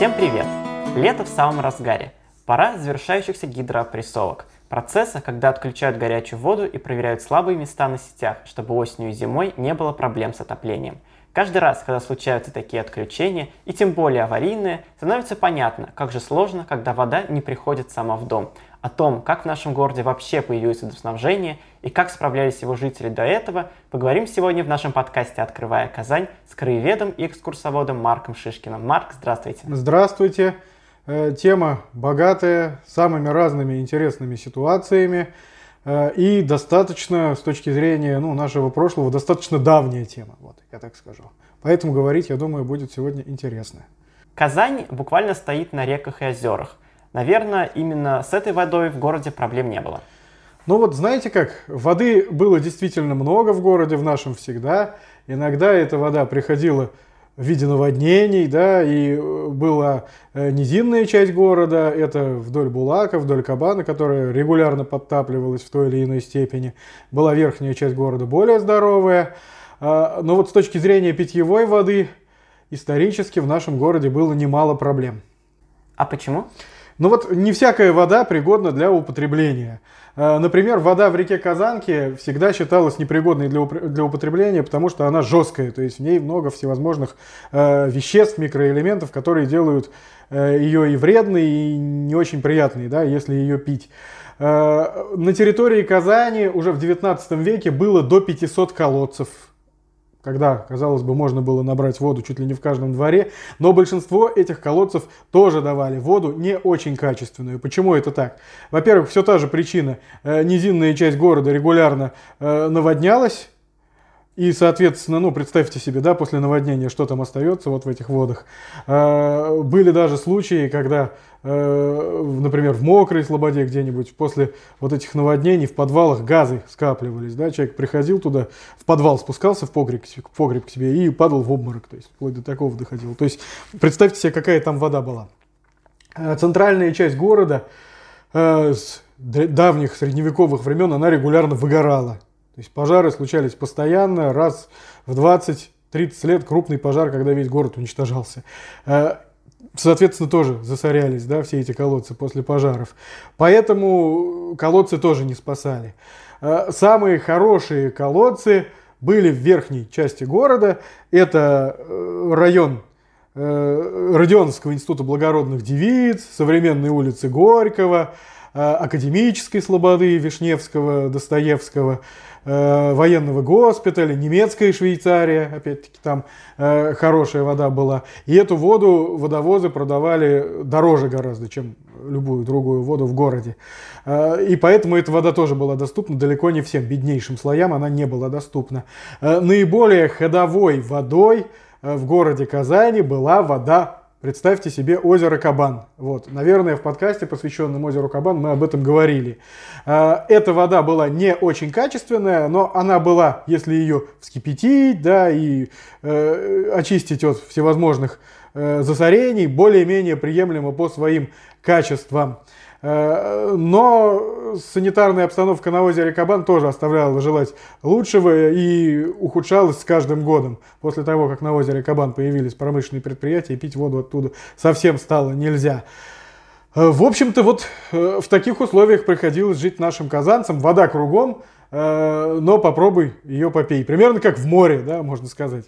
Всем привет! Лето в самом разгаре. Пора завершающихся гидроопрессовок. Процесса, когда отключают горячую воду и проверяют слабые места на сетях, чтобы осенью и зимой не было проблем с отоплением. Каждый раз, когда случаются такие отключения, и тем более аварийные, становится понятно, как же сложно, когда вода не приходит сама в дом. О том, как в нашем городе вообще появилось водоснабжение и как справлялись его жители до этого, поговорим сегодня в нашем подкасте «Открывая Казань» с краеведом и экскурсоводом Марком Шишкиным. Марк, здравствуйте. Здравствуйте. Э, тема богатая, самыми разными интересными ситуациями э, и достаточно, с точки зрения ну, нашего прошлого, достаточно давняя тема, вот, я так скажу. Поэтому говорить, я думаю, будет сегодня интересно. Казань буквально стоит на реках и озерах. Наверное, именно с этой водой в городе проблем не было. Ну вот знаете как, воды было действительно много в городе, в нашем всегда. Иногда эта вода приходила в виде наводнений, да, и э, была э, низинная часть города, это вдоль Булака, вдоль Кабана, которая регулярно подтапливалась в той или иной степени. Была верхняя часть города более здоровая. А, но вот с точки зрения питьевой воды, исторически в нашем городе было немало проблем. А почему? Ну вот не всякая вода пригодна для употребления. Э, например, вода в реке Казанки всегда считалась непригодной для, употребления, потому что она жесткая, то есть в ней много всевозможных э, веществ, микроэлементов, которые делают э, ее и вредной, и не очень приятной, да, если ее пить. На территории Казани уже в 19 веке было до 500 колодцев когда, казалось бы, можно было набрать воду чуть ли не в каждом дворе, но большинство этих колодцев тоже давали воду не очень качественную. Почему это так? Во-первых, все та же причина. Э, низинная часть города регулярно э, наводнялась, и, соответственно, ну, представьте себе, да, после наводнения, что там остается вот в этих водах. Э, были даже случаи, когда, э, например, в мокрой слободе где-нибудь после вот этих наводнений в подвалах газы скапливались, да, человек приходил туда, в подвал спускался в погреб, в погреб к себе и падал в обморок, то есть вплоть до такого доходило. То есть представьте себе, какая там вода была. Э, центральная часть города с давних средневековых времен, она регулярно выгорала. То есть пожары случались постоянно, раз в 20-30 лет крупный пожар, когда весь город уничтожался. Э, соответственно, тоже засорялись да, все эти колодцы после пожаров. Поэтому колодцы тоже не спасали. Э, самые хорошие колодцы были в верхней части города. Это э, район Родионовского института благородных девиц, современные улицы Горького, Академической слободы Вишневского, Достоевского – э, военного госпиталя, немецкая Швейцария, опять-таки там э, хорошая вода была. И эту воду водовозы продавали дороже гораздо, чем любую другую воду в городе. Э, и поэтому эта вода тоже была доступна далеко не всем беднейшим слоям, она не была доступна. Э, наиболее ходовой водой э, в городе Казани была вода Представьте себе озеро Кабан. Вот, наверное, в подкасте, посвященном озеру Кабан, мы об этом говорили. А, эта вода была не очень качественная, но она была, если ее вскипятить, да, и э, очистить от всевозможных э, засорений, более-менее приемлемо по своим качествам. Э, но санитарная обстановка на озере Кабан тоже оставляла желать лучшего и ухудшалась с каждым годом. После того, как на озере Кабан появились промышленные предприятия, пить воду оттуда совсем стало нельзя. Э, в общем-то, вот э, в таких условиях приходилось жить нашим казанцам. Вода кругом, но попробуй ее попей. Примерно как в море, да, можно сказать.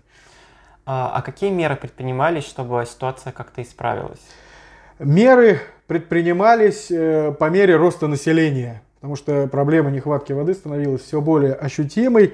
А, а какие меры предпринимались, чтобы ситуация как-то исправилась? Меры предпринимались э, по мере роста населения, потому что проблема нехватки воды становилась все более ощутимой.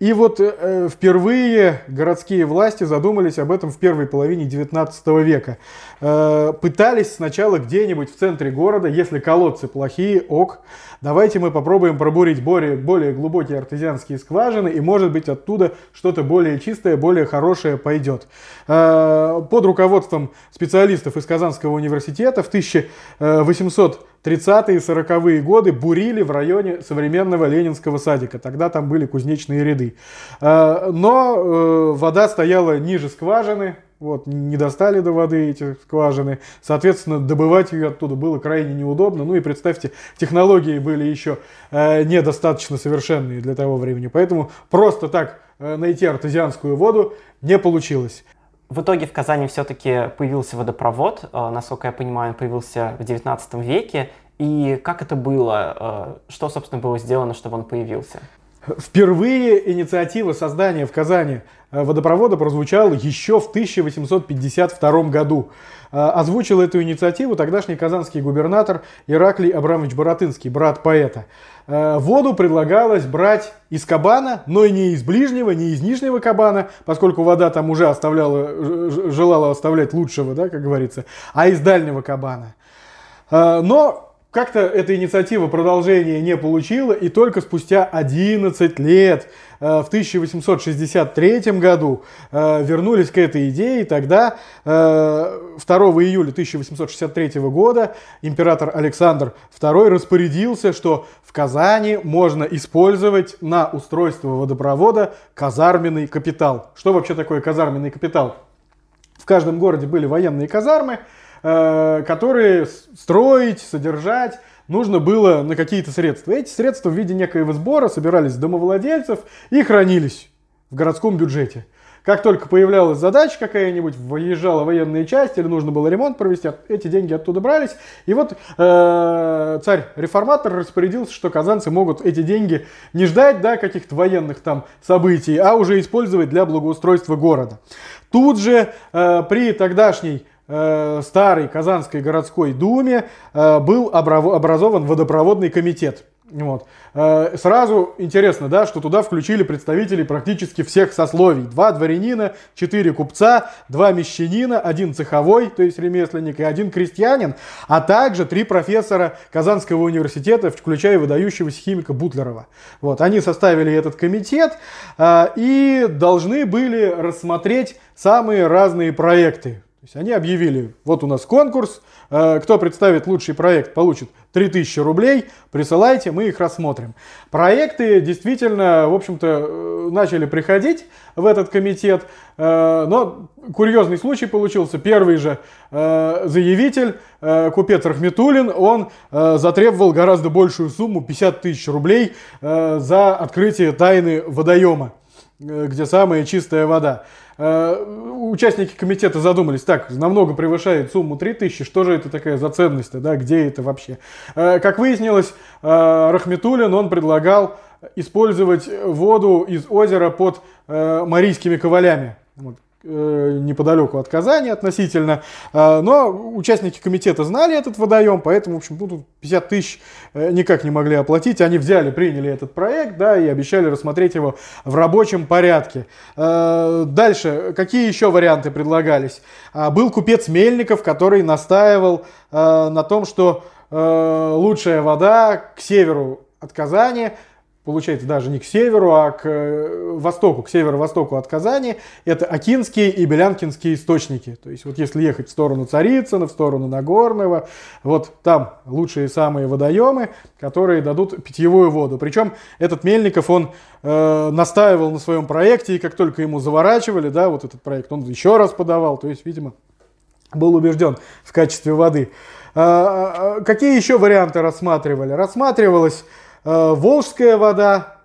И вот э, впервые городские власти задумались об этом в первой половине 19 века. Э, пытались сначала где-нибудь в центре города, если колодцы плохие, ок, давайте мы попробуем пробурить более, более глубокие артезианские скважины, и может быть оттуда что-то более чистое, более хорошее пойдет. Э, под руководством специалистов из Казанского университета в 1800 30-е и 40-е годы бурили в районе современного Ленинского садика. Тогда там были кузнечные ряды. Э, но э, вода стояла ниже скважины, вот, не достали до воды эти скважины. Соответственно, добывать ее оттуда было крайне неудобно. Ну и представьте, технологии были еще э, недостаточно совершенные для того времени. Поэтому просто так найти артезианскую воду не получилось. В итоге в Казани все-таки появился водопровод, э, насколько я понимаю, он появился в 19 веке. И как это было? Э, что, собственно, было сделано, чтобы он появился? Впервые инициатива создания в Казани э, водопровода прозвучала еще в 1852 году. Озвучил эту инициативу тогдашний казанский губернатор Ираклий Абрамович Боротынский, брат поэта. Э, воду предлагалось брать из кабана, но и не из ближнего, не из нижнего кабана, поскольку вода там уже оставляла, желала оставлять лучшего, да, как говорится, а из дальнего кабана. Э, но как-то эта инициатива продолжения не получила, и только спустя 11 лет, э, в 1863 году, э, вернулись к этой идее, и тогда 2 э, июля 1863 года император Александр II распорядился, что в Казани можно использовать на устройство водопровода казарменный капитал. Что вообще такое казарменный капитал? В каждом городе были военные казармы, которые строить, содержать нужно было на какие-то средства. Эти средства в виде некоего сбора собирались с домовладельцев и хранились в городском бюджете. Как только появлялась задача какая-нибудь, выезжала военная часть или нужно было ремонт провести, эти деньги оттуда брались. И вот э, царь-реформатор распорядился, что казанцы могут эти деньги не ждать да, каких-то военных там событий, а уже использовать для благоустройства города. Тут же э, при тогдашней Э, старой Казанской городской думе э, был образован водопроводный комитет. Вот. Э, сразу интересно, да, что туда включили представителей практически всех сословий. Два дворянина, четыре купца, два мещанина, один цеховой, то есть ремесленник, и один крестьянин, а также три профессора Казанского университета, включая выдающегося химика Бутлерова. Вот. Они составили этот комитет и должны были рассмотреть самые разные проекты то есть они объявили, вот у нас конкурс, э, кто представит лучший проект, получит 3000 рублей, присылайте, мы их рассмотрим. Проекты действительно, в общем-то, э, начали приходить в этот комитет, э, но курьезный случай получился. Первый же заявитель, купец Рахметулин, он затребовал гораздо большую сумму, 50 тысяч рублей, за открытие тайны водоема, где самая чистая вода. Э, участники комитета задумались, так, намного превышает сумму 3000, что же это такая за ценность, да, где это вообще? Э, как выяснилось, э, Рахметулин, он предлагал использовать воду из озера под Марийскими ковалями. Э, неподалеку от Казани относительно. Э, но участники комитета знали этот водоем, поэтому, в общем, ну, тут 50 тысяч э, никак не могли оплатить. Они взяли, приняли этот проект, да, и обещали рассмотреть его в рабочем порядке. Дальше, какие еще варианты предлагались? Был купец Мельников, который настаивал на том, что лучшая вода к северу от Казани – получается даже не к северу, а к э, востоку, к северо-востоку от Казани, это Акинские и Белянкинские источники. То есть вот если ехать в сторону Царицына, в сторону Нагорного, вот там лучшие самые водоемы, которые дадут питьевую воду. Причем этот Мельников, он э, настаивал на своем проекте, и как только ему заворачивали, да, вот этот проект, он еще раз подавал, то есть, видимо, был убежден в качестве воды. А, какие еще варианты рассматривали? Рассматривалось Э, волжская вода.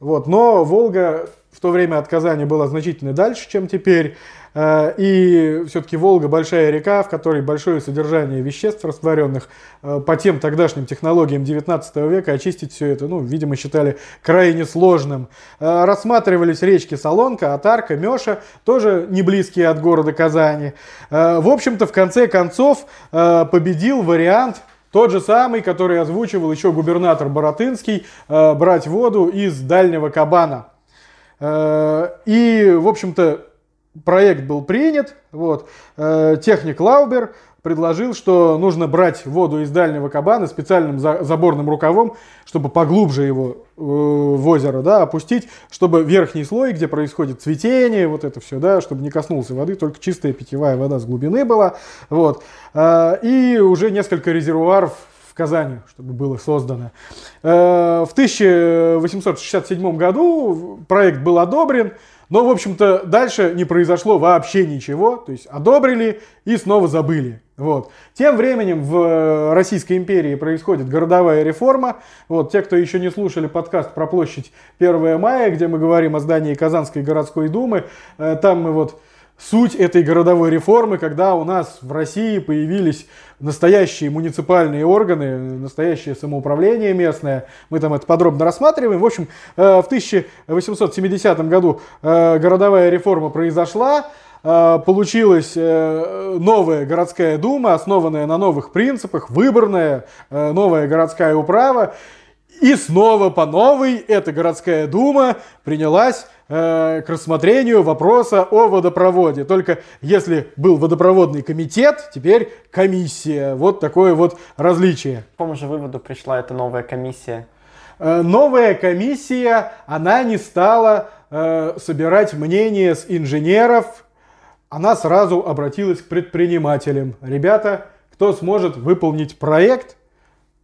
Вот, но Волга в то время от Казани была значительно дальше, чем теперь. Э, и все-таки Волга большая река, в которой большое содержание веществ растворенных. Э, по тем тогдашним технологиям 19 века очистить все это, ну, видимо, считали крайне сложным. Рассматривались речки Солонка, Атарка, Меша, тоже не близкие от города Казани. В общем-то, в конце концов победил вариант тот же самый, который озвучивал еще губернатор Боротынский, э, брать воду из дальнего кабана. Э, и, в общем-то, проект был принят. Вот. Э, техник Лаубер предложил, что нужно брать воду из дальнего кабана специальным заборным рукавом, чтобы поглубже его э, в озеро да, опустить, чтобы верхний слой, где происходит цветение, вот это все, да, чтобы не коснулся воды, только чистая питьевая вода с глубины была. Вот. Э, и уже несколько резервуаров в Казани, чтобы было создано. Э, в 1867 году проект был одобрен, но, в общем-то, дальше не произошло вообще ничего. То есть одобрили и снова забыли. Вот. Тем временем в э, Российской империи происходит городовая реформа. Вот, те, кто еще не слушали подкаст про площадь 1 мая, где мы говорим о здании Казанской городской думы, э, там мы вот суть этой городовой реформы, когда у нас в России появились настоящие муниципальные органы, настоящее самоуправление местное. Мы там это подробно рассматриваем. В общем, в 1870 году городовая реформа произошла. Получилась новая городская дума, основанная на новых принципах, выборная новая городская управа. И снова по новой эта городская дума принялась э, к рассмотрению вопроса о водопроводе. Только если был водопроводный комитет, теперь комиссия. Вот такое вот различие. К какому же выводу пришла эта новая комиссия? Э, новая комиссия, она не стала э, собирать мнение с инженеров, она сразу обратилась к предпринимателям. Ребята, кто сможет выполнить проект –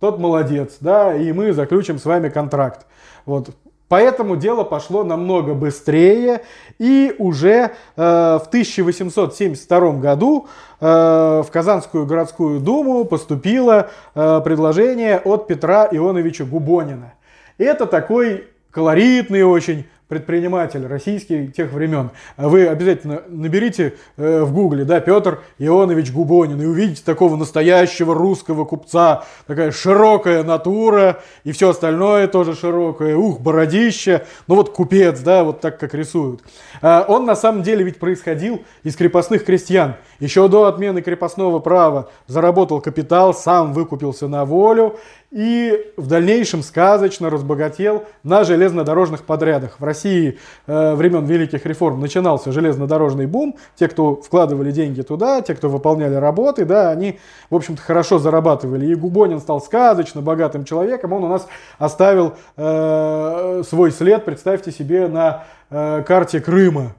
тот молодец, да, и мы заключим с вами контракт. Вот. Поэтому дело пошло намного быстрее, и уже э, в 1872 году э, в Казанскую городскую думу поступило э, предложение от Петра Ионовича Губонина. Это такой колоритный очень предприниматель российский тех времен. Вы обязательно наберите э, в гугле, да, Петр Ионович Губонин, и увидите такого настоящего русского купца, такая широкая натура, и все остальное тоже широкое, ух, бородище, ну вот купец, да, вот так как рисуют. А он на самом деле ведь происходил из крепостных крестьян. Еще до отмены крепостного права заработал капитал, сам выкупился на волю, и в дальнейшем сказочно разбогател на железнодорожных подрядах. В России э, времен великих реформ начинался железнодорожный бум. Те, кто вкладывали деньги туда, те, кто выполняли работы, да, они, в общем-то, хорошо зарабатывали. И Губонин стал сказочно богатым человеком. Он у нас оставил э, свой след, представьте себе, на э, карте Крыма.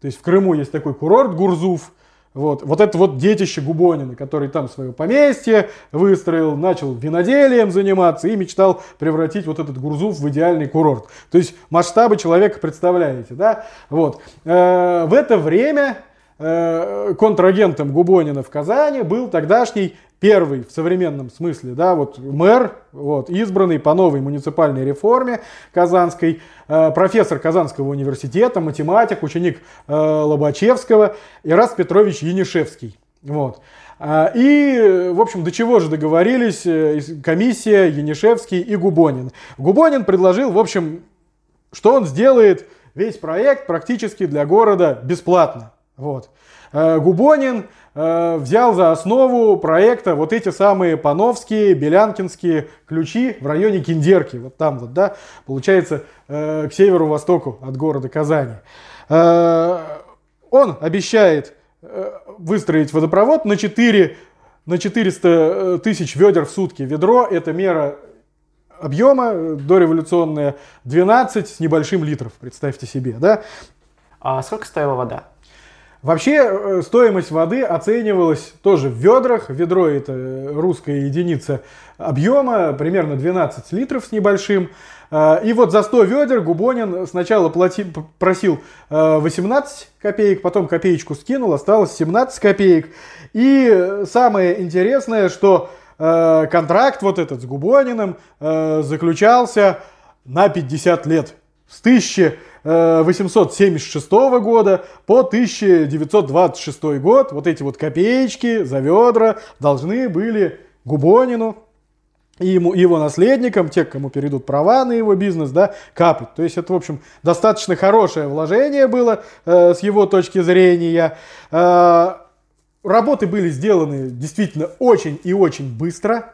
То есть в Крыму есть такой курорт Гурзуф, вот, вот это вот детище Губонина, который там свое поместье выстроил, начал виноделием заниматься и мечтал превратить вот этот Гурзуф в идеальный курорт. То есть масштабы человека представляете, да? Вот. Э, в это время э, контрагентом Губонина в Казани был тогдашний первый в современном смысле, да, вот мэр, вот, избранный по новой муниципальной реформе казанской, э, профессор Казанского университета, математик, ученик э, Лобачевского, Ирас Петрович Янишевский. Вот. А, и, в общем, до чего же договорились э, комиссия, Янишевский и Губонин. Губонин предложил, в общем, что он сделает весь проект практически для города бесплатно. Вот. Э, Губонин Э, взял за основу проекта вот эти самые пановские, белянкинские ключи в районе Киндерки. Вот там вот, да, получается, э, к северу-востоку от города Казани. Э, он обещает выстроить водопровод на 4 на 400 тысяч ведер в сутки. Ведро – это мера объема дореволюционная 12 с небольшим литров, представьте себе, да? А сколько стоила вода? Вообще э, стоимость воды оценивалась тоже в ведрах. Ведро это русская единица объема, примерно 12 литров с небольшим. Э, и вот за 100 ведер Губонин сначала плати, просил 18 э, копеек, потом копеечку скинул, осталось 17 копеек. И самое интересное, что контракт вот этот с Губониным заключался на 50 лет. С 1000 876 года по 1926 год вот эти вот копеечки за ведра должны были Губонину и ему, его наследникам, те, кому перейдут права на его бизнес, да, капать. То есть это, в общем, достаточно хорошее вложение было э, с его точки зрения. Э, работы были сделаны действительно очень и очень быстро.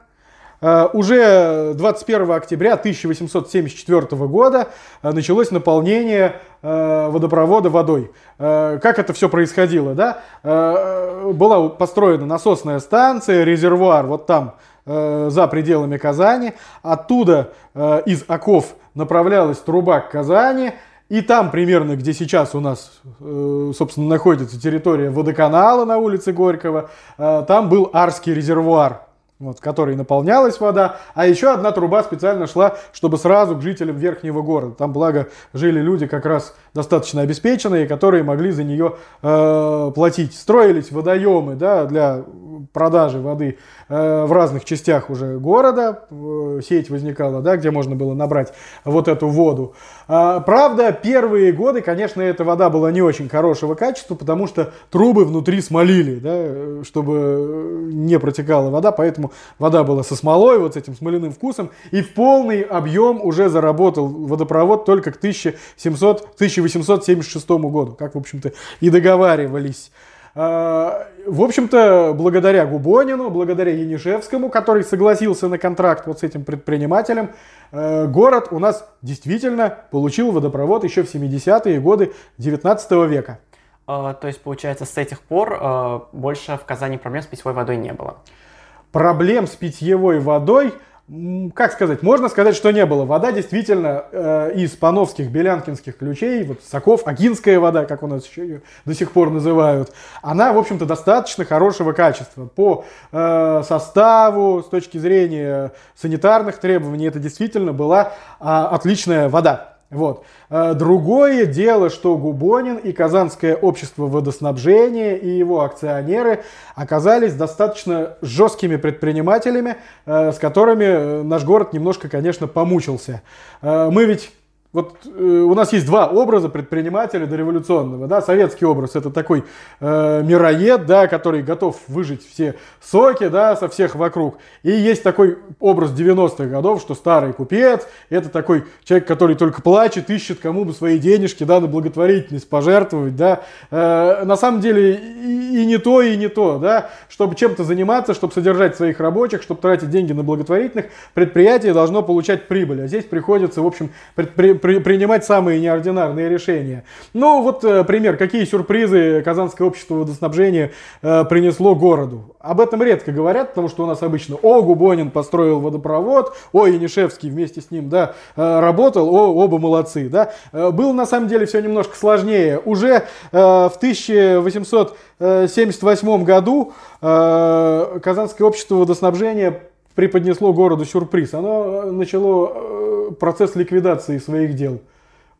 Э, уже 21 октября 1874 года э, началось наполнение э, водопровода водой. Как это все происходило? Да? Была построена насосная станция, резервуар вот там, за пределами Казани. Оттуда из оков направлялась труба к Казани. И там примерно, где сейчас у нас, собственно, находится территория водоканала на улице Горького, там был Арский резервуар вот, которой наполнялась вода, а еще одна труба специально шла, чтобы сразу к жителям верхнего города. Там, благо, жили люди как раз достаточно обеспеченные, которые могли за нее э, платить. Строились водоемы да, для продажи воды э, в разных частях уже города. Э, сеть возникала, да, где можно было набрать вот эту воду. А, правда, первые годы, конечно, эта вода была не очень хорошего качества, потому что трубы внутри смолили, да, чтобы не протекала вода, поэтому вода была со смолой, вот с этим смоляным вкусом, и в полный объем уже заработал водопровод только к 1700, 1876 году, как, в общем-то, и договаривались. А, в общем-то, благодаря Губонину, благодаря Янишевскому, который согласился на контракт вот с этим предпринимателем, э, город у нас действительно получил водопровод еще в 70-е годы 19 века. А, то есть, получается, с этих пор э, больше в Казани проблем с питьевой водой не было? Проблем с питьевой водой – как сказать, можно сказать, что не было. Вода действительно э, из пановских, белянкинских ключей, вот Соков, Агинская вода, как у нас еще ее до сих пор называют, она, в общем-то, достаточно хорошего качества. По э, составу, с точки зрения санитарных требований, это действительно была э, отличная вода. Вот. А, другое дело, что Губонин и Казанское общество водоснабжения и его акционеры оказались достаточно жесткими предпринимателями, а, с которыми э, наш город немножко, конечно, помучился. Мы ведь вот э, у нас есть два образа предпринимателя дореволюционного. Да? Советский образ это такой э, мироед, да, который готов выжить все соки да, со всех вокруг. И есть такой образ 90-х годов, что старый купец, это такой человек, который только плачет, ищет кому бы свои денежки да, на благотворительность пожертвовать. Да? Э, на самом деле и, и не то, и не то. Да? Чтобы чем-то заниматься, чтобы содержать своих рабочих, чтобы тратить деньги на благотворительных, предприятие должно получать прибыль. А здесь приходится, в общем, предприятие при, принимать самые неординарные решения. Ну, вот э, пример, какие сюрпризы Казанское общество водоснабжения э, принесло городу. Об этом редко говорят, потому что у нас обычно о, Губонин построил водопровод, о, Янишевский вместе с ним да, э, работал, о, оба молодцы. Да. Э, было на самом деле все немножко сложнее. Уже э, в 1878 году э, Казанское общество водоснабжения преподнесло городу сюрприз. Оно э, начало э, процесс ликвидации своих дел.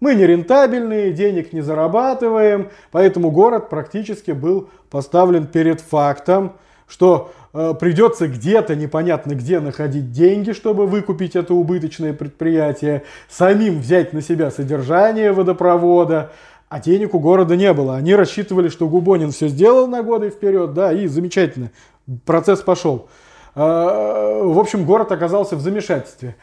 Мы не рентабельные, денег не зарабатываем, поэтому город практически был поставлен перед фактом, что э, придется где-то непонятно где находить деньги, чтобы выкупить это убыточное предприятие, самим взять на себя содержание водопровода, а денег у города не было. Они рассчитывали, что Губонин все сделал на годы вперед, да, и замечательно, процесс пошел. А, в общем, город оказался в замешательстве.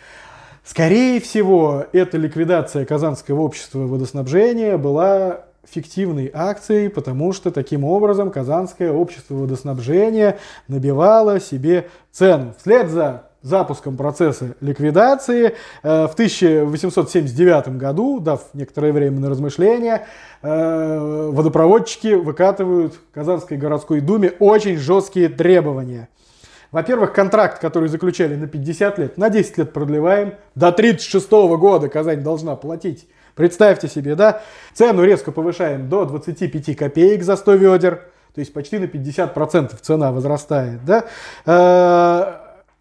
Скорее всего, эта ликвидация Казанского общества водоснабжения была фиктивной акцией, потому что таким образом Казанское общество водоснабжения набивало себе цену. Вслед за запуском процесса ликвидации э, в 1879 году, дав некоторое время на размышления, э, водопроводчики выкатывают Казанской городской думе очень жесткие требования. Во-первых, контракт, который заключали на 50 лет, на 10 лет продлеваем. До 36 года Казань должна платить. Представьте себе, да? Цену резко повышаем до 25 копеек за 100 ведер. То есть почти на 50% цена возрастает, да?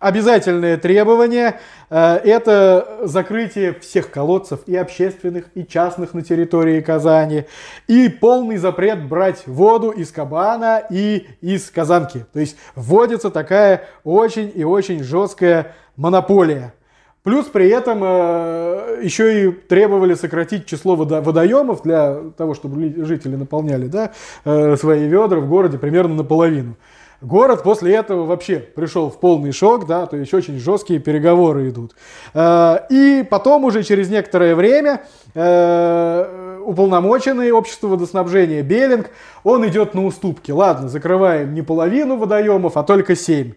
Обязательное требование э, – это закрытие всех колодцев и общественных, и частных на территории Казани, и полный запрет брать воду из кабана и из казанки. То есть вводится такая очень и очень жесткая монополия. Плюс при этом э, еще и требовали сократить число водо водоемов для того, чтобы жители наполняли да, э, свои ведра в городе примерно наполовину. Город после этого вообще пришел в полный шок, да, то есть очень жесткие переговоры идут. Э, и потом уже через некоторое время э, уполномоченный общество водоснабжения Белинг, он идет на уступки. Ладно, закрываем не половину водоемов, а только 7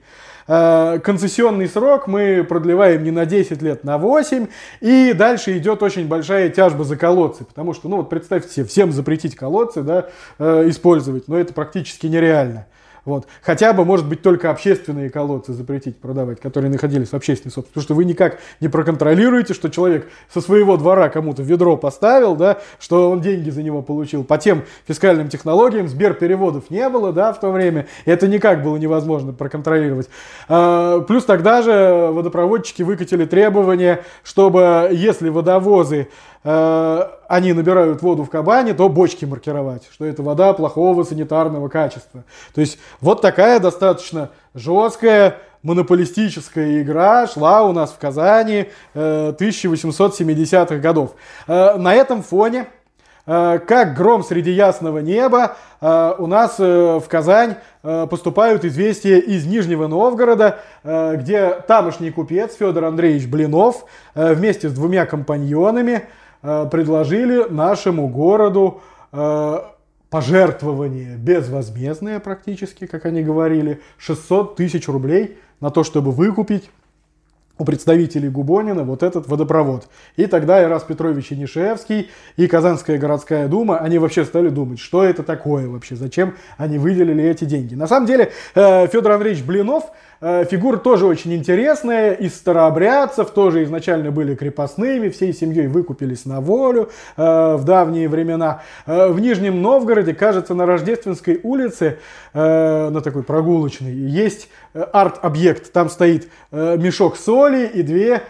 э, концессионный срок мы продлеваем не на 10 лет, на 8, и дальше идет очень большая тяжба за колодцы, потому что, ну вот представьте себе, всем запретить колодцы, да, использовать, но это практически нереально. Вот. Хотя бы, может быть, только общественные колодцы запретить продавать, которые находились в общественной собственности. Потому что вы никак не проконтролируете, что человек со своего двора кому-то ведро поставил, да, что он деньги за него получил. По тем фискальным технологиям Сберпереводов не было да, в то время. И это никак было невозможно проконтролировать. А, плюс тогда же водопроводчики выкатили требование, чтобы если водовозы Э, они набирают воду в кабане, то бочки маркировать, что это вода плохого санитарного качества. То есть вот такая достаточно жесткая монополистическая игра шла у нас в Казани 1870-х э, годов. Э, на этом фоне как гром среди ясного неба, у нас в Казань поступают известия из Нижнего Новгорода, где тамошний купец Федор Андреевич Блинов вместе с двумя компаньонами предложили нашему городу э, пожертвование безвозмездное практически, как они говорили, 600 тысяч рублей на то, чтобы выкупить у представителей Губонина вот этот водопровод. И тогда Ирас Петрович Енишевский и Казанская городская дума, они вообще стали думать, что это такое вообще, зачем они выделили эти деньги. На самом деле э, Федор Андреевич Блинов Э, фигура тоже очень интересная, из старообрядцев, тоже изначально были крепостными, всей семьей выкупились на волю э, в давние времена. Э, в Нижнем Новгороде, кажется, на Рождественской улице, на такой прогулочной, есть арт-объект. Там стоит мешок соли и две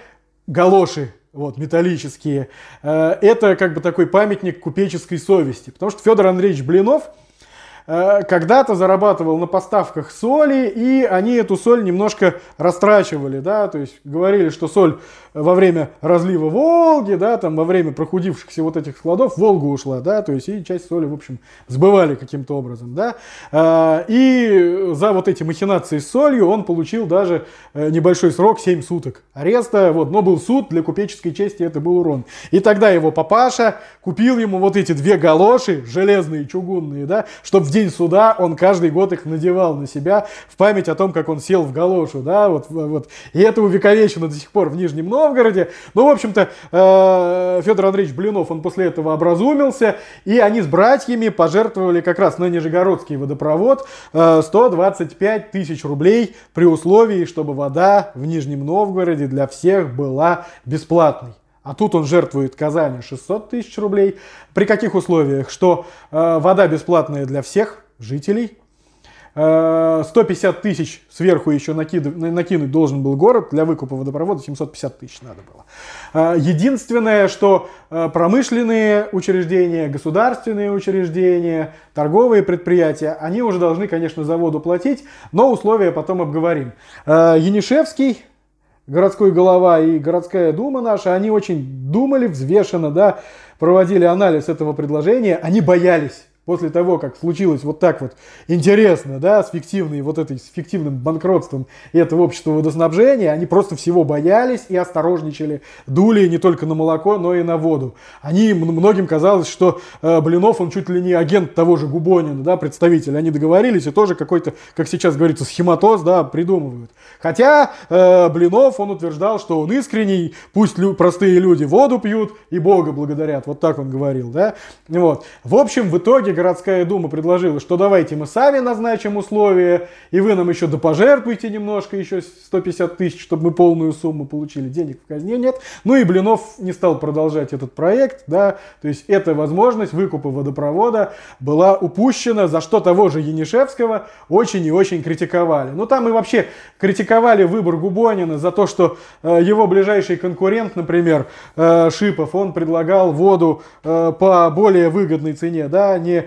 галоши вот, металлические. Это как бы такой памятник купеческой совести. Потому что Федор Андреевич Блинов – Э, когда-то зарабатывал на поставках соли, и они эту соль немножко растрачивали, да, то есть говорили, что соль во время разлива Волги, да, там во время прохудившихся вот этих складов Волга ушла, да, то есть и часть соли, в общем, сбывали каким-то образом, да, э, и за вот эти махинации с солью он получил даже э, небольшой срок, 7 суток ареста, вот, но был суд, для купеческой чести это был урон. И тогда его папаша купил ему вот эти две галоши, железные, чугунные, да, чтобы в день суда он каждый год их надевал на себя в память о том, как он сел в галошу, да, вот, вот. И это увековечено до сих пор в Нижнем Новгороде. Ну, в общем-то, э, Федор Андреевич Блинов, он после этого образумился, и они с братьями пожертвовали как раз на Нижегородский водопровод 125 э, тысяч рублей при условии, чтобы вода в Нижнем Новгороде для всех была бесплатной. А тут он жертвует Казани 600 тысяч рублей. При каких условиях? Что э, вода бесплатная для всех жителей. Э, 150 тысяч сверху еще накид, накинуть должен был город. Для выкупа водопровода 750 тысяч надо было. Э, единственное, что э, промышленные учреждения, государственные учреждения, торговые предприятия, они уже должны, конечно, за воду платить, но условия потом обговорим. Э, Янишевский городской голова и городская дума наша, они очень думали взвешенно, да, проводили анализ этого предложения, они боялись после того, как случилось вот так вот интересно, да, с фиктивной, вот этой, с фиктивным банкротством этого общества водоснабжения, они просто всего боялись и осторожничали, дули не только на молоко, но и на воду. Они, многим казалось, что э, Блинов, он чуть ли не агент того же Губонина, да, представитель, они договорились и тоже какой-то, как сейчас говорится, схематоз, да, придумывают. Хотя э, Блинов, он утверждал, что он искренний, пусть лю- простые люди воду пьют и Бога благодарят, вот так он говорил, да, вот. В общем, в итоге городская дума предложила, что давайте мы сами назначим условия, и вы нам еще допожертвуйте немножко, еще 150 тысяч, чтобы мы полную сумму получили. Денег в казне нет. Ну и Блинов не стал продолжать этот проект, да, то есть эта возможность выкупа водопровода была упущена, за что того же Янишевского очень и очень критиковали. Ну там и вообще критиковали выбор Губонина за то, что э, его ближайший конкурент, например, э, Шипов, он предлагал воду э, по более выгодной цене, да, не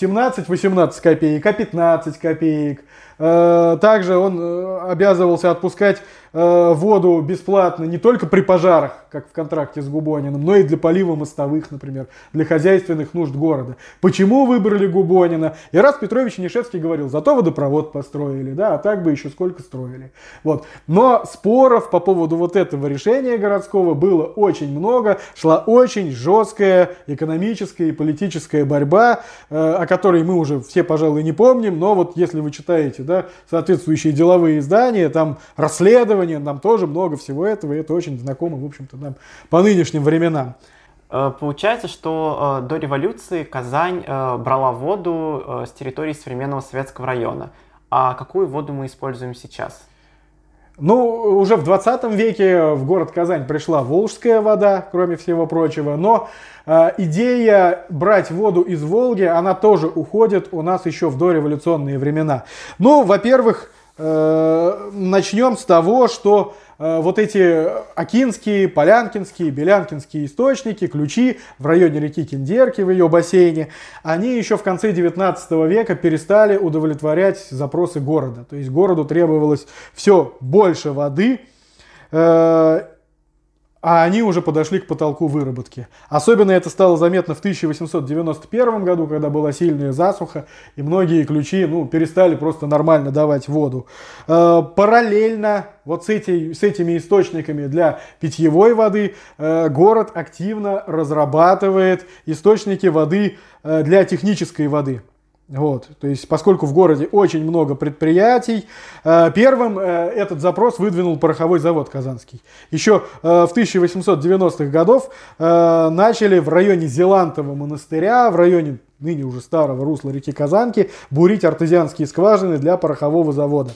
17-18 копеек, а 15 копеек. Э, также он э, обязывался отпускать э, воду бесплатно не только при пожарах, как в контракте с Губониным, но и для полива мостовых, например, для хозяйственных нужд города. Почему выбрали Губонина? И раз Петрович Нишевский говорил, зато водопровод построили, да, а так бы еще сколько строили. Вот. Но споров по поводу вот этого решения городского было очень много, шла очень жесткая экономическая и политическая борьба, о которой мы уже все, пожалуй, не помним, но вот если вы читаете да, соответствующие деловые издания, там расследования, там тоже много всего этого, и это очень знакомо, в общем-то, нам по нынешним временам. Э, получается, что э, до революции Казань э, брала воду с территории современного Советского района. А какую воду мы используем сейчас? Ну, уже в 20 веке в город Казань пришла волжская вода, кроме всего прочего, но э, идея брать воду из Волги, она тоже уходит у нас еще в дореволюционные времена. Ну, во-первых, начнем с того, что Э, вот эти Акинские, Полянкинские, Белянкинские источники, ключи в районе реки Киндерки, в ее бассейне, они еще в конце 19 века перестали удовлетворять запросы города. То есть городу требовалось все больше воды, э, а они уже подошли к потолку выработки. Особенно это стало заметно в 1891 году, когда была сильная засуха, и многие ключи ну, перестали просто нормально давать воду. Э, параллельно вот с, эти, с этими источниками для питьевой воды э, город активно разрабатывает источники воды э, для технической воды. Вот, то есть, поскольку в городе очень много предприятий, э, первым э, этот запрос выдвинул пороховой завод Казанский. Еще э, в 1890-х годов начали в районе Зелантова монастыря, в районе ныне уже старого русла реки Казанки, бурить артезианские скважины для порохового завода.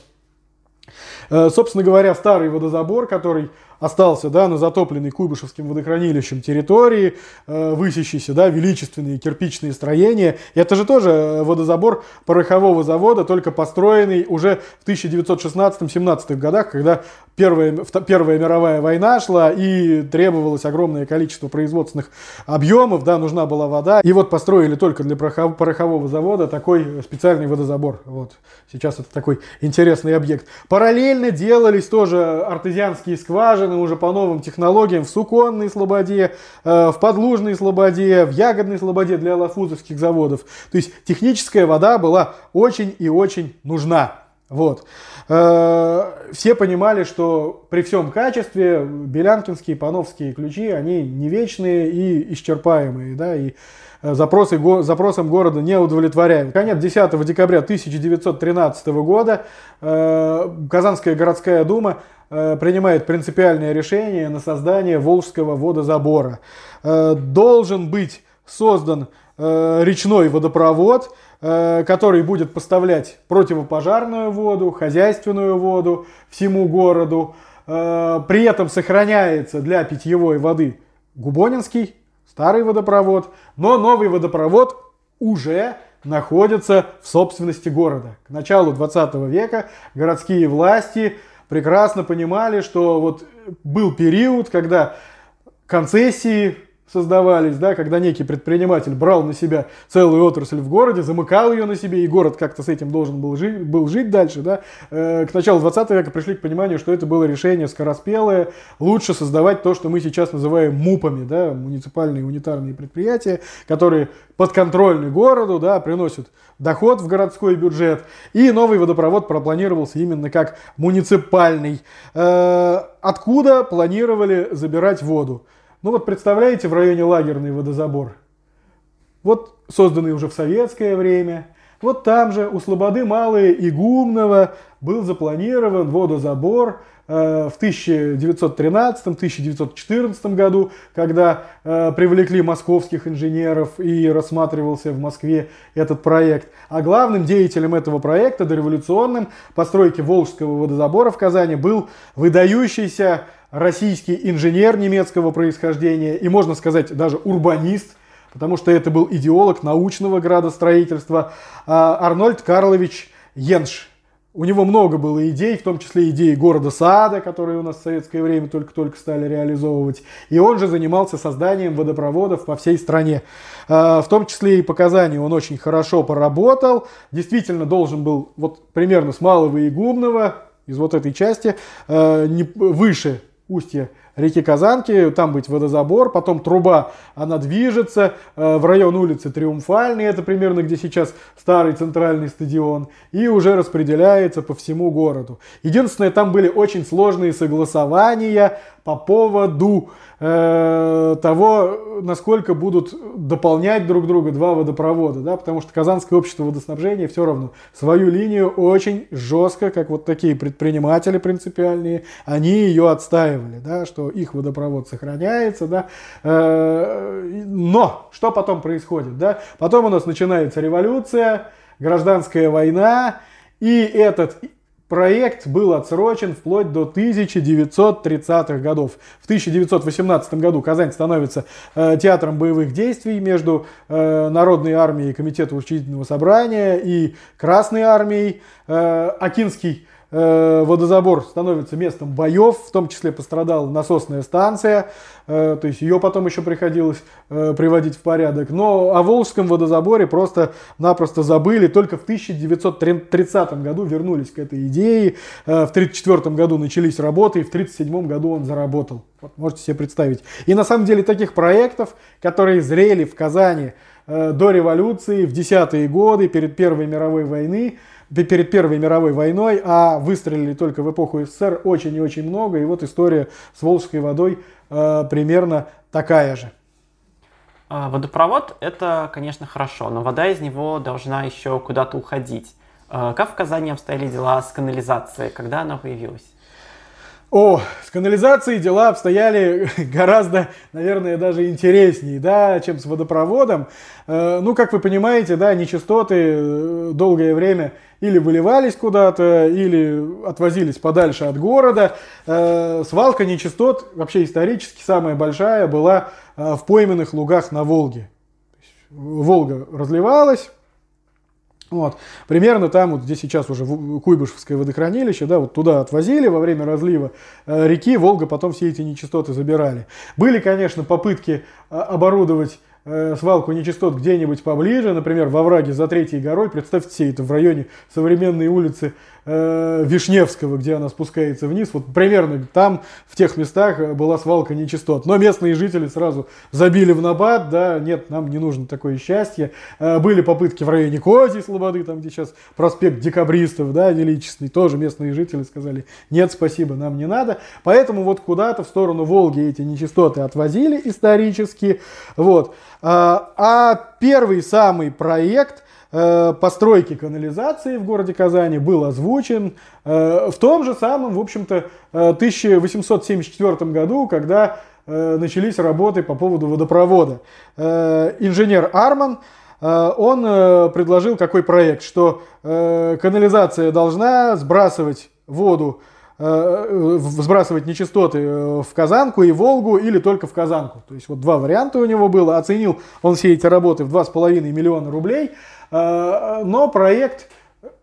Собственно говоря, старый водозабор, который остался да, на затопленной Куйбышевским водохранилищем территории, э, высящиеся да, величественные кирпичные строения. И это же тоже э, водозабор порохового завода, только построенный уже в 1916-17 годах, когда Первая, Первая мировая война шла и требовалось огромное количество производственных объемов, да, нужна была вода. И вот построили только для порохового завода такой специальный водозабор. Вот. Сейчас это такой интересный объект. Параллельно делались тоже артезианские скважины уже по новым технологиям в Суконной Слободе, э, в Подлужной Слободе, в Ягодной Слободе для лафузовских заводов. То есть техническая вода была очень и очень нужна. Вот. Э, все понимали, что при всем качестве белянкинские, пановские ключи, они не вечные и исчерпаемые, да, и запросы, го, запросам города не удовлетворяют. Конец 10 декабря 1913 года э, Казанская городская дума принимает принципиальное решение на создание Волжского водозабора. Должен быть создан речной водопровод, Э, который будет поставлять противопожарную воду, хозяйственную воду всему городу. Э, при этом сохраняется для питьевой воды Губонинский, старый водопровод, но новый водопровод уже находится в собственности города. К началу 20 века городские власти прекрасно понимали, что вот был период, когда концессии создавались, да, когда некий предприниматель брал на себя целую отрасль в городе, замыкал ее на себе, и город как-то с этим должен был жить, был жить дальше. Да. Э, к началу 20 века пришли к пониманию, что это было решение скороспелое, лучше создавать то, что мы сейчас называем МУПами, да, муниципальные унитарные предприятия, которые подконтрольны городу, да, приносят доход в городской бюджет, и новый водопровод пропланировался именно как муниципальный. Э, откуда планировали забирать воду? Ну вот представляете в районе лагерный водозабор. Вот созданный уже в советское время. Вот там же у Слободы Малые и Гумного был запланирован водозабор э, в 1913-1914 году, когда э, привлекли московских инженеров и рассматривался в Москве этот проект. А главным деятелем этого проекта, дореволюционным, постройки Волжского водозабора в Казани, был выдающийся российский инженер немецкого происхождения и, можно сказать, даже урбанист, потому что это был идеолог научного градостроительства а, Арнольд Карлович Йенш. У него много было идей, в том числе идеи города Сада, которые у нас в советское время только-только стали реализовывать. И он же занимался созданием водопроводов по всей стране. А, в том числе и по Казани он очень хорошо поработал. Действительно должен был вот примерно с Малого и Гумного, из вот этой части, а, выше устье реки Казанки, там быть водозабор, потом труба, она движется э, в район улицы Триумфальной, это примерно где сейчас старый центральный стадион, и уже распределяется по всему городу. Единственное, там были очень сложные согласования по поводу э, того, насколько будут дополнять друг друга два водопровода, да, потому что Казанское общество водоснабжения все равно свою линию очень жестко, как вот такие предприниматели принципиальные, они ее отстаивали, да, что их водопровод сохраняется, да, э, но что потом происходит, да, потом у нас начинается революция, гражданская война, И этот проект был отсрочен вплоть до 1930-х годов. В 1918 году Казань становится э, театром боевых действий между э, Народной армией Комитета учредительного собрания и Красной армией. Э, Акинский водозабор становится местом боев, в том числе пострадала насосная станция, э, то есть ее потом еще приходилось э, приводить в порядок. Но о Волжском водозаборе просто-напросто забыли, только в 1930 году вернулись к этой идее, в 1934 году начались работы, и в 1937 году он заработал. Вот можете себе представить. И на самом деле таких проектов, которые зрели в Казани до революции, в десятые годы, перед Первой мировой войны, перед Первой мировой войной, а выстрелили только в эпоху СССР очень и очень много. И вот история с Волжской водой э, примерно такая же. А, водопровод – это, конечно, хорошо, но вода из него должна еще куда-то уходить. А, как в Казани обстояли дела с канализацией? Когда она появилась? О, с канализацией дела обстояли гораздо, наверное, даже интереснее, да, чем с водопроводом. Э, ну, как вы понимаете, да, нечистоты э, долгое время или выливались куда-то, или отвозились подальше от города. Э, свалка нечистот, вообще исторически самая большая, была в пойменных лугах на Волге. Волга разливалась, вот. Примерно там, вот здесь сейчас уже Куйбышевское водохранилище, да, вот туда отвозили во время разлива э, реки, Волга потом все эти нечистоты забирали. Были, конечно, попытки э, оборудовать э, свалку нечистот где-нибудь поближе, например, во враге за Третьей горой. Представьте себе это в районе современной улицы э, Вишневского, где она спускается вниз. Вот примерно там, в тех местах, была свалка нечистот. Но местные жители сразу забили в набат, да, нет, нам не нужно такое счастье. Э, были попытки в районе Козьей Слободы, там, где сейчас проспект Декабристов, да, величественный, тоже местные жители сказали, нет, спасибо, нам не надо. Поэтому вот куда-то в сторону Волги эти нечистоты отвозили исторически, вот. А, а первый самый проект э, постройки канализации в городе Казани был озвучен э, в том же самом, в общем-то, 1874 э, году, когда начались работы по поводу водопровода. Инженер Арман он предложил какой проект, что канализация должна сбрасывать воду Э, сбрасывать нечистоты э, в Казанку и Волгу или только в Казанку. То есть вот два варианта у него было. Оценил он все эти работы в 2,5 миллиона рублей. Э, но проект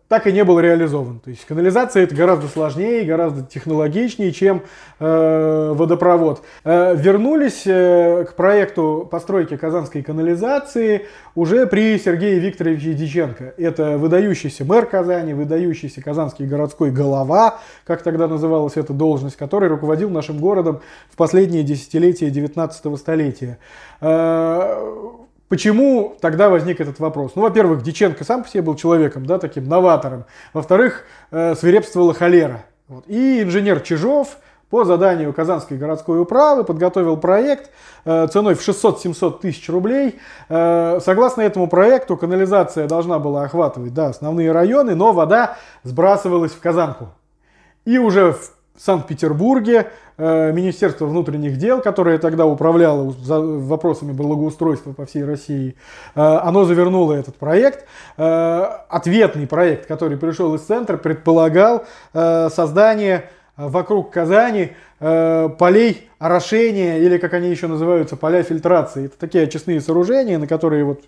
так и не был реализован. То есть канализация это гораздо сложнее, гораздо технологичнее, чем э, водопровод. Э, вернулись э, к проекту постройки казанской канализации уже при Сергее Викторовиче Диченко. Это выдающийся мэр Казани, выдающийся казанский городской голова, как тогда называлась эта должность, который руководил нашим городом в последние десятилетия 19 столетия. Э, Почему тогда возник этот вопрос? Ну, во-первых, Диченко сам по себе был человеком, да, таким новатором. Во-вторых, э, свирепствовала холера. Вот. И инженер Чижов по заданию Казанской городской управы подготовил проект э, ценой в 600-700 тысяч рублей. Э, согласно этому проекту, канализация должна была охватывать да, основные районы, но вода сбрасывалась в Казанку. И уже в Санкт-Петербурге э, Министерство внутренних дел, которое тогда управляло вопросами благоустройства по всей России, э, оно завернуло этот проект. Э, ответный проект, который пришел из центра, предполагал создание вокруг Казани полей орошения, или как они еще называются, поля фильтрации. Это такие очистные сооружения, на которые вот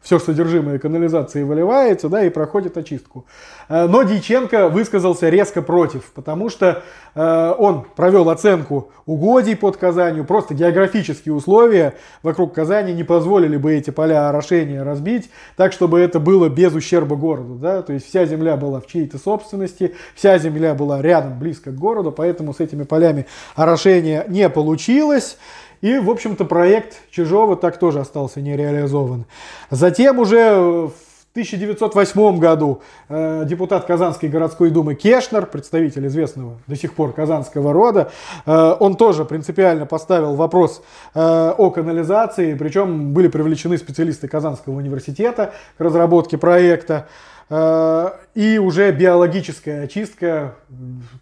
все содержимое канализации выливается, да, и проходит очистку. Э, но Дьяченко высказался резко против, потому что э, он провел оценку угодий под Казанью, просто географические условия вокруг Казани не позволили бы эти поля орошения разбить, так, чтобы это было без ущерба городу, да, то есть вся земля была в чьей-то собственности, вся земля была рядом, близко к городу, поэтому с этими полями орошения не получилось. И, в общем-то, проект Чижова так тоже остался нереализован. Затем уже в 1908 году э, депутат Казанской городской думы Кешнер, представитель известного до сих пор казанского рода, э, он тоже принципиально поставил вопрос э, о канализации, причем были привлечены специалисты Казанского университета к разработке проекта. Э, и уже биологическая очистка,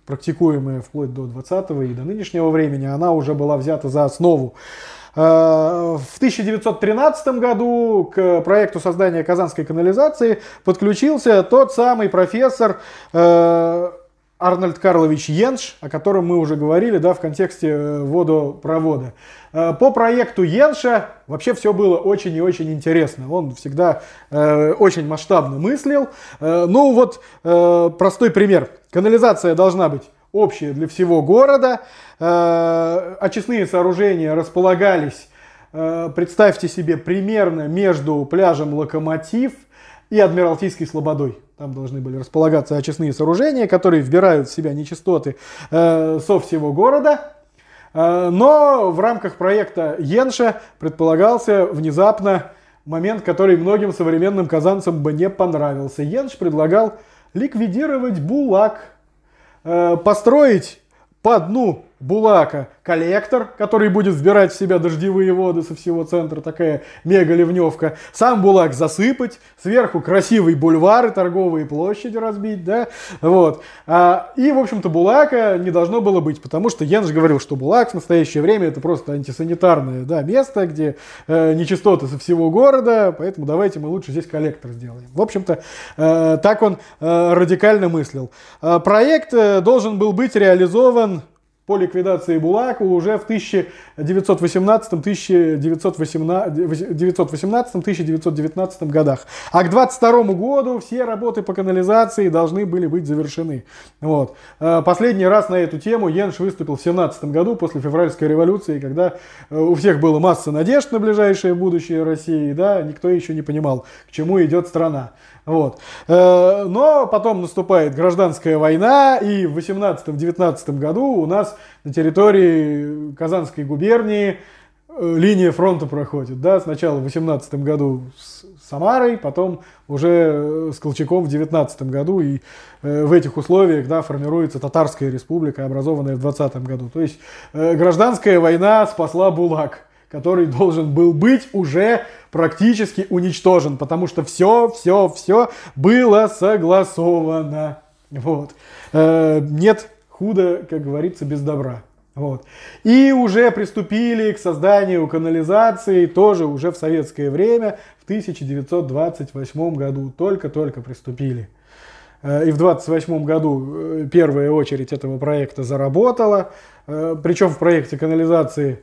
практикуемая вплоть до 20 и до нынешнего времени, она уже была взята за основу. Э, в 1913 году к проекту создания Казанской канализации подключился тот самый профессор э, Арнольд Карлович Йенш, о котором мы уже говорили да, в контексте э, водопровода. Э, по проекту Йенша вообще все было очень и очень интересно. Он всегда э, очень масштабно мыслил. Э, ну вот э, простой пример. Канализация должна быть общая для всего города. Э, очистные сооружения располагались, э, представьте себе, примерно между пляжем Локомотив и Адмиралтейской Слободой. Там должны были располагаться очистные сооружения, которые вбирают в себя нечистоты э, со всего города. Э, но в рамках проекта Йенша предполагался внезапно момент, который многим современным казанцам бы не понравился. Йенш предлагал ликвидировать БУЛАК, э, построить по дну Булака коллектор, который будет сбирать в себя дождевые воды со всего центра, такая мега-ливневка. Сам Булак засыпать, сверху красивый бульвар и торговые площади разбить, да, вот. А, и, в общем-то, Булака не должно было быть, потому что Йенш говорил, что Булак в настоящее время это просто антисанитарное, да, место, где э, нечистоты со всего города, поэтому давайте мы лучше здесь коллектор сделаем. В общем-то, э, так он э, радикально мыслил. Э, проект должен был быть реализован по ликвидации Булака уже в 1918-1919 годах. А к 22 году все работы по канализации должны были быть завершены. Вот. Э, последний раз на эту тему Йенш выступил в 17 году после февральской революции, когда э, у всех было масса надежд на ближайшее будущее России, да, никто еще не понимал, к чему идет страна. Вот. Э, но потом наступает гражданская война, и в 18-19 году у нас на территории Казанской губернии э, линия фронта проходит. Да? Сначала в 18 году с Самарой, потом уже э, с Колчаком в 19 году. И в этих условиях да, формируется Татарская республика, образованная в 20 году. То есть гражданская война спасла Булак который должен был быть уже практически уничтожен, потому что все, все, все было согласовано. Вот. Э, нет худа, как говорится, без добра. Вот. И уже приступили к созданию канализации тоже уже в советское время, в 1928 году. Только-только приступили. Э, и в 1928 году э, первая очередь этого проекта заработала. Причем в проекте канализации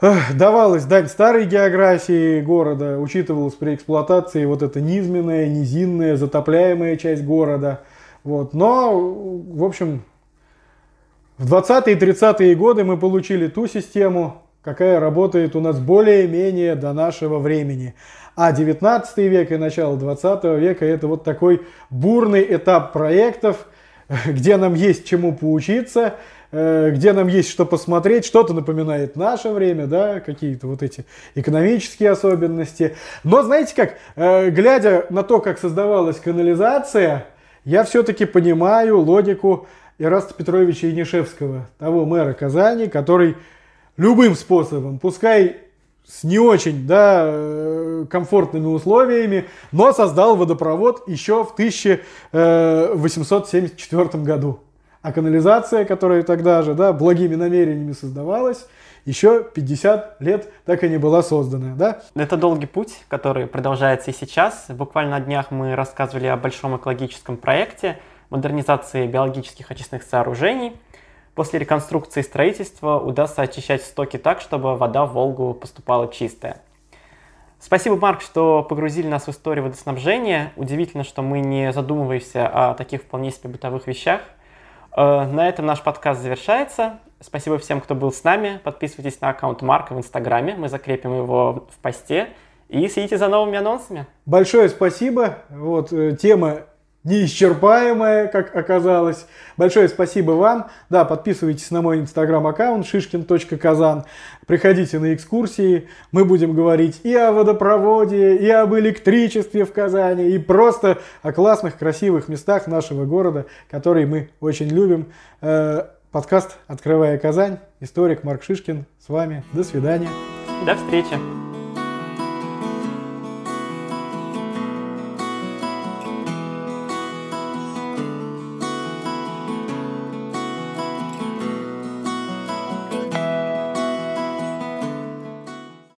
давалась дань старой географии города, учитывалась при эксплуатации вот эта низменная, низинная, затопляемая часть города. Вот. Но, в общем, в 20-е и 30-е годы мы получили ту систему, какая работает у нас более-менее до нашего времени. А 19 век и начало 20 века это вот такой бурный этап проектов, где нам есть чему поучиться, где нам есть что посмотреть, что-то напоминает наше время, да, какие-то вот эти экономические особенности. Но знаете как, э, глядя на то, как создавалась канализация, я все-таки понимаю логику Ираста Петровича Янишевского, того мэра Казани, который любым способом, пускай с не очень да, э, комфортными условиями, но создал водопровод еще в 1874 году. А канализация, которая тогда же да, благими намерениями создавалась, еще 50 лет так и не была создана. Да? Это долгий путь, который продолжается и сейчас. Буквально на днях мы рассказывали о большом экологическом проекте модернизации биологических очистных сооружений. После реконструкции строительства удастся очищать стоки так, чтобы вода в Волгу поступала чистая. Спасибо, Марк, что погрузили нас в историю водоснабжения. Удивительно, что мы не задумываемся о таких вполне себе бытовых вещах – на этом наш подкаст завершается. Спасибо всем, кто был с нами. Подписывайтесь на аккаунт Марка в Инстаграме. Мы закрепим его в посте. И следите за новыми анонсами. Большое спасибо. Вот э, тема неисчерпаемая, как оказалось. Большое спасибо вам. Да, подписывайтесь на мой инстаграм-аккаунт шишкин.казан. Приходите на экскурсии. Мы будем говорить и о водопроводе, и об электричестве в Казани, и просто о классных, красивых местах нашего города, которые мы очень любим. Э, подкаст «Открывая Казань». Историк Марк Шишкин с вами. До свидания. До встречи.